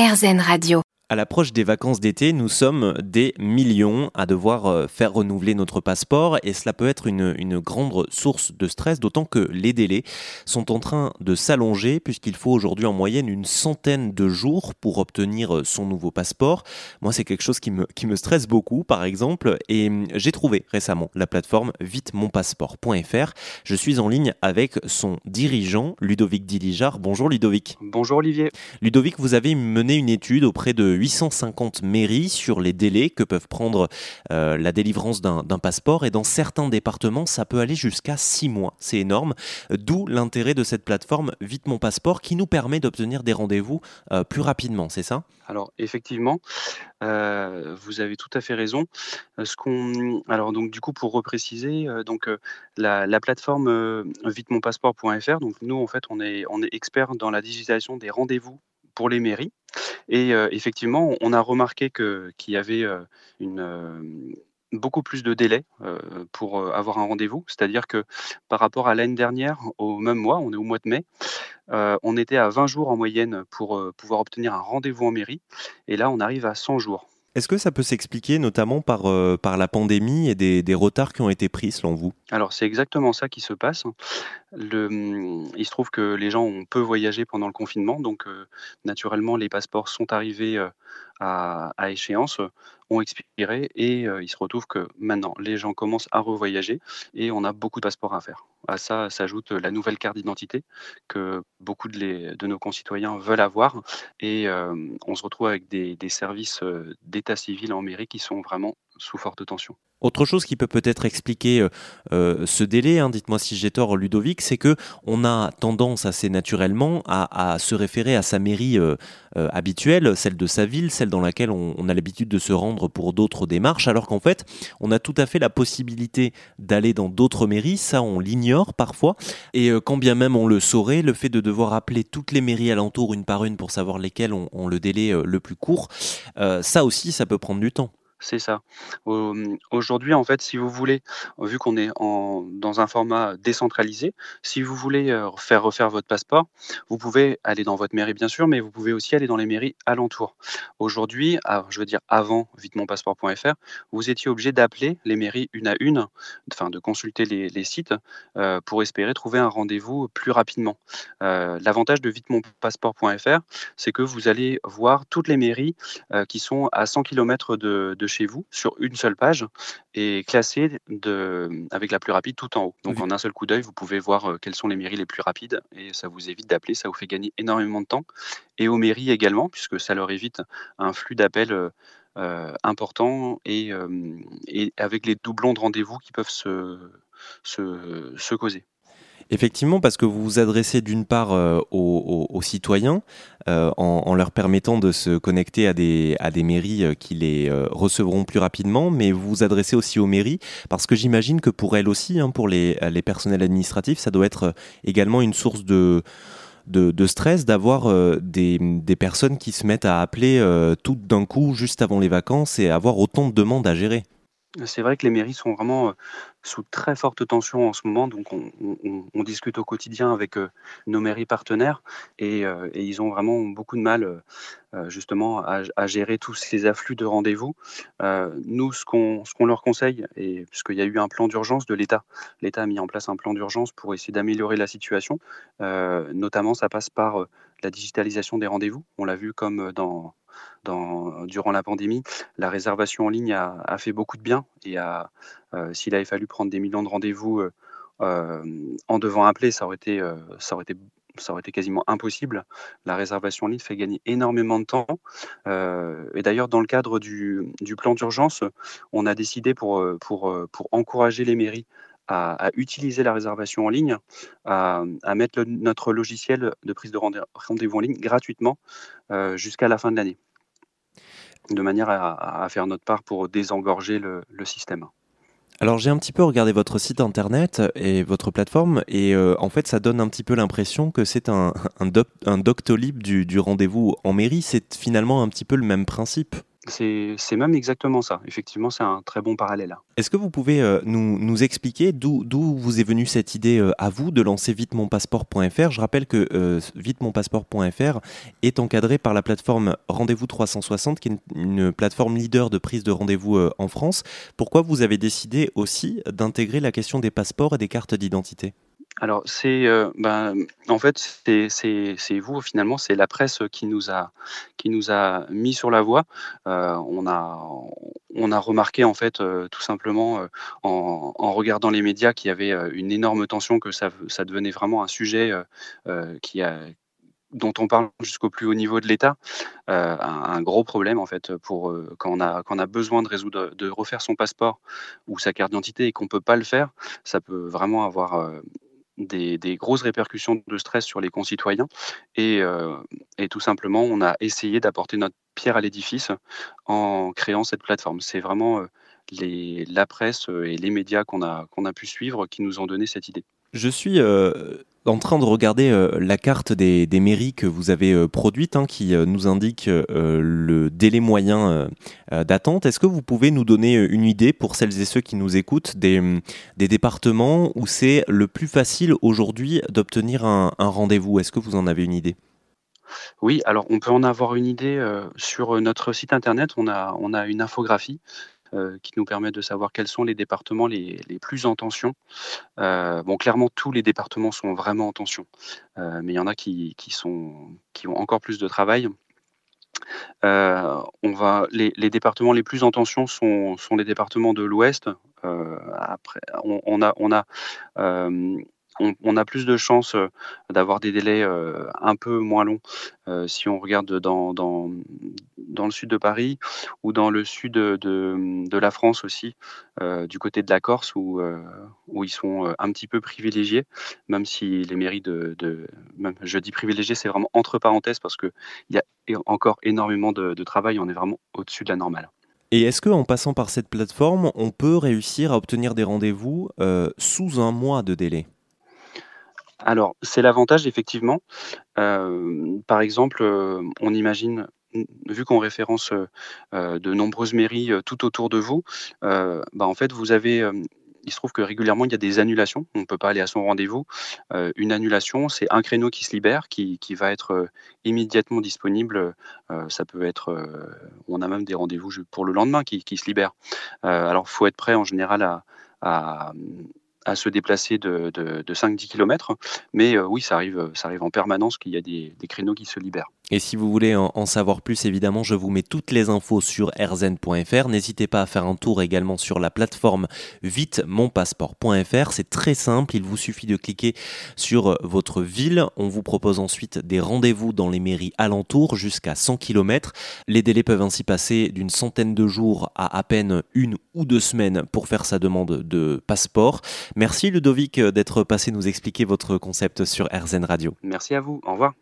RZN Radio. À l'approche des vacances d'été, nous sommes des millions à devoir euh, faire renouveler notre passeport et cela peut être une, une grande source de stress, d'autant que les délais sont en train de s'allonger puisqu'il faut aujourd'hui en moyenne une centaine de jours pour obtenir euh, son nouveau passeport. Moi, c'est quelque chose qui me, qui me stresse beaucoup, par exemple, et hum, j'ai trouvé récemment la plateforme vitemonpasseport.fr. Je suis en ligne avec son dirigeant, Ludovic Dilijar. Bonjour Ludovic. Bonjour Olivier. Ludovic, vous avez mené une étude auprès de 850 mairies sur les délais que peuvent prendre euh, la délivrance d'un passeport et dans certains départements, ça peut aller jusqu'à 6 mois. C'est énorme. D'où l'intérêt de cette plateforme Vite mon passeport qui nous permet d'obtenir des rendez-vous euh, plus rapidement, c'est ça? Alors effectivement, euh, vous avez tout à fait raison. Alors donc du coup pour repréciser, donc la, la plateforme euh, vitemonpasseport.fr. Donc nous en fait on est on est expert dans la digitalisation des rendez-vous pour les mairies et euh, effectivement on a remarqué qu'il y avait euh, euh, beaucoup plus de délais pour avoir un rendez-vous. C'est-à-dire que par rapport à l'année dernière, au même mois, on est au mois de mai, on était à 20 jours en moyenne pour pouvoir obtenir un rendez-vous en mairie. Et là, on arrive à 100 jours. Est-ce que ça peut s'expliquer notamment par, euh, la pandémie et des, retards qui ont été pris selon vous? Alors, c'est exactement ça qui se passe. Il se trouve que les gens ont peu voyagé pendant le confinement, donc euh, naturellement, les passeports sont arrivés euh, à, échéance, ont expiré, et euh, il se retrouve que maintenant, les gens commencent à revoyager, et on a beaucoup de passeports à faire. À ça s'ajoute la nouvelle carte d'identité que beaucoup de, nos concitoyens veulent avoir, et euh, on se retrouve avec des, des services euh, d'état civil en mairie qui sont vraiment sous forte tension. Autre chose qui peut peut-être expliquer euh, euh, ce délai, hein, dites-moi si j'ai tort Ludovic, c'est que on a tendance assez naturellement à, se référer à sa mairie euh, habituelle, celle de sa ville, celle dans laquelle on, a l'habitude de se rendre pour d'autres démarches, alors qu'en fait on a tout à fait la possibilité d'aller dans d'autres mairies, ça on l'ignore parfois, et quand bien même on le saurait, le fait de devoir appeler toutes les mairies alentour une par une pour savoir lesquelles ont, le délai le plus court, ça aussi ça peut prendre du temps. C'est ça. Au- Aujourd'hui, en fait, si vous voulez, vu qu'on est en, dans un format décentralisé, si vous voulez faire refaire votre passeport, vous pouvez aller dans votre mairie, bien sûr, mais vous pouvez aussi aller dans les mairies alentours. Aujourd'hui, ah, je veux dire avant vitemonpasseport.fr, vous étiez obligé d'appeler les mairies une à une, enfin de consulter les, sites pour espérer trouver un rendez-vous plus rapidement. L'avantage de vitemonpasseport.fr, c'est que vous allez voir toutes les mairies qui sont à 100 km de, de chez vous sur une seule page et classées de, avec la plus rapide tout en haut. Donc Oui. en un seul coup d'œil, vous pouvez voir euh, quelles sont les mairies les plus rapides et ça vous évite d'appeler, ça vous fait gagner énormément de temps. Et aux mairies également, puisque ça leur évite un flux d'appels euh, euh, important et, euh, et avec les doublons de rendez-vous qui peuvent se, se, se causer. Effectivement, parce que vous vous adressez d'une part euh, aux, citoyens euh, en, leur permettant de se connecter à des, mairies euh, qui les euh, recevront plus rapidement, mais vous vous adressez aussi aux mairies parce que j'imagine que pour elles aussi, hein, pour les, personnels administratifs, ça doit être également une source de, stress d'avoir des, des personnes qui se mettent à appeler euh, toutes d'un coup juste avant les vacances et avoir autant de demandes à gérer. C'est vrai que les mairies sont vraiment sous très forte tension en ce moment, donc on, discute au quotidien avec nos mairies partenaires et, ils ont vraiment beaucoup de mal justement à, gérer tous ces afflux de rendez-vous. Nous, ce qu'on qu'on leur conseille, et puisqu'il y a eu un plan d'urgence de l'État, l'État a mis en place un plan d'urgence pour essayer d'améliorer la situation. Notamment, ça passe par la digitalisation des rendez-vous. On l'a vu comme euh, dans, durant la pandémie, la réservation en ligne a, fait beaucoup de bien et euh, s'il avait fallu prendre des millions de rendez-vous euh, en devant appeler, ça aurait été, ça aurait été quasiment impossible. La réservation en ligne fait gagner énormément de temps. Et d'ailleurs, dans le cadre du, plan d'urgence, on a décidé pour, pour encourager les mairies à, utiliser la réservation en ligne, à, mettre notre logiciel de prise de rendez- rendez-vous en ligne gratuitement euh, jusqu'à la fin de l'année, de manière à, faire notre part pour désengorger le, système. Alors j'ai un petit peu regardé votre site internet et votre plateforme et euh, en fait ça donne un petit peu l'impression que c'est un, un, doc- un Doctolib du rendez-vous en mairie. C'est finalement un petit peu le même principe. C'est même exactement ça. Effectivement, c'est un très bon parallèle. Est-ce que vous pouvez euh, nous, expliquer d'où vous est venue cette idée euh, à vous de lancer vitemonpasseport.fr Je rappelle que euh, vitemonpasseport.fr est encadré par la plateforme Rendez-vous 360, qui est une, une, plateforme leader de prise de rendez-vous en France. Pourquoi vous avez décidé aussi d'intégrer la question des passeports et des cartes d'identité? Alors c'est, ben, en fait, c'est vous finalement, c'est la presse qui nous a qui nous a mis sur la voie. on a on a remarqué en fait, tout simplement, en regardant les médias qu'il y avait, une énorme tension, que ça ça devenait vraiment un sujet, qui dont on parle jusqu'au plus haut niveau de l'État, un gros problème en fait pour, quand on a quand on a besoin de résoudre de refaire son passeport ou sa carte d'identité et qu'on peut pas le faire, ça peut vraiment avoir, des, grosses répercussions de stress sur les concitoyens. Euh, et, tout simplement, on a essayé d'apporter notre pierre à l'édifice en créant cette plateforme. C'est vraiment euh, les, la presse et les médias qu'on a, a pu suivre qui nous ont donné cette idée. Je suis euh, en train de regarder euh, la carte des, mairies que vous avez euh, produite, hein, qui nous indique le délai moyen d'attente. Est-ce que vous pouvez nous donner une idée, pour celles et ceux qui nous écoutent, des, des départements où c'est le plus facile aujourd'hui d'obtenir un, rendez-vous? Est-ce que vous en avez une idée? Oui, alors on peut en avoir une idée sur notre site internet. On a, une infographie euh, qui nous permet de savoir quels sont les départements les, plus en tension. Euh, bon, clairement, tous les départements sont vraiment en tension, euh, mais il y en a qui, sont, qui ont encore plus de travail. on va, les, départements les plus en tension sont, sont les départements de l'Ouest. on, a, on a on, a plus de chances d'avoir des délais un peu moins longs si on regarde dans, dans, le sud de Paris ou dans le sud de, la France aussi, du côté de la Corse où, où ils sont un petit peu privilégiés, même si les mairies de, même, je dis privilégiés, c'est vraiment entre parenthèses parce qu'il y a encore énormément de, travail, on est vraiment au-dessus de la normale. Et est-ce qu'en passant par cette plateforme, on peut réussir à obtenir des rendez-vous sous un mois de délai? Alors, c'est l'avantage effectivement. Euh, par exemple, euh, on imagine, vu qu'on référence, euh, de nombreuses mairies, tout autour de vous, bah, en fait, vous avez, il se trouve que régulièrement, il y a des annulations. On ne peut pas aller à son rendez-vous. une annulation, c'est un créneau qui se libère, qui qui va être, immédiatement disponible. ça peut être, on a même des rendez-vous pour le lendemain qui qui se libèrent. alors, il faut être prêt en général à, à se déplacer de, de, 5-10 km. Mais euh, oui, ça arrive, ça arrive en permanence qu'il y a des, créneaux qui se libèrent. Et si vous voulez en, savoir plus, évidemment, je vous mets toutes les infos sur rzn.fr. N'hésitez pas à faire un tour également sur la plateforme vitemonpasseport.fr. C'est très simple, il vous suffit de cliquer sur votre ville. On vous propose ensuite des rendez-vous dans les mairies alentours jusqu'à 100 km. Les délais peuvent ainsi passer d'une centaine de jours à à peine une ou deux semaines pour faire sa demande de passeport. Merci Ludovic d'être passé nous expliquer votre concept sur RZN Radio. Merci à vous, au revoir.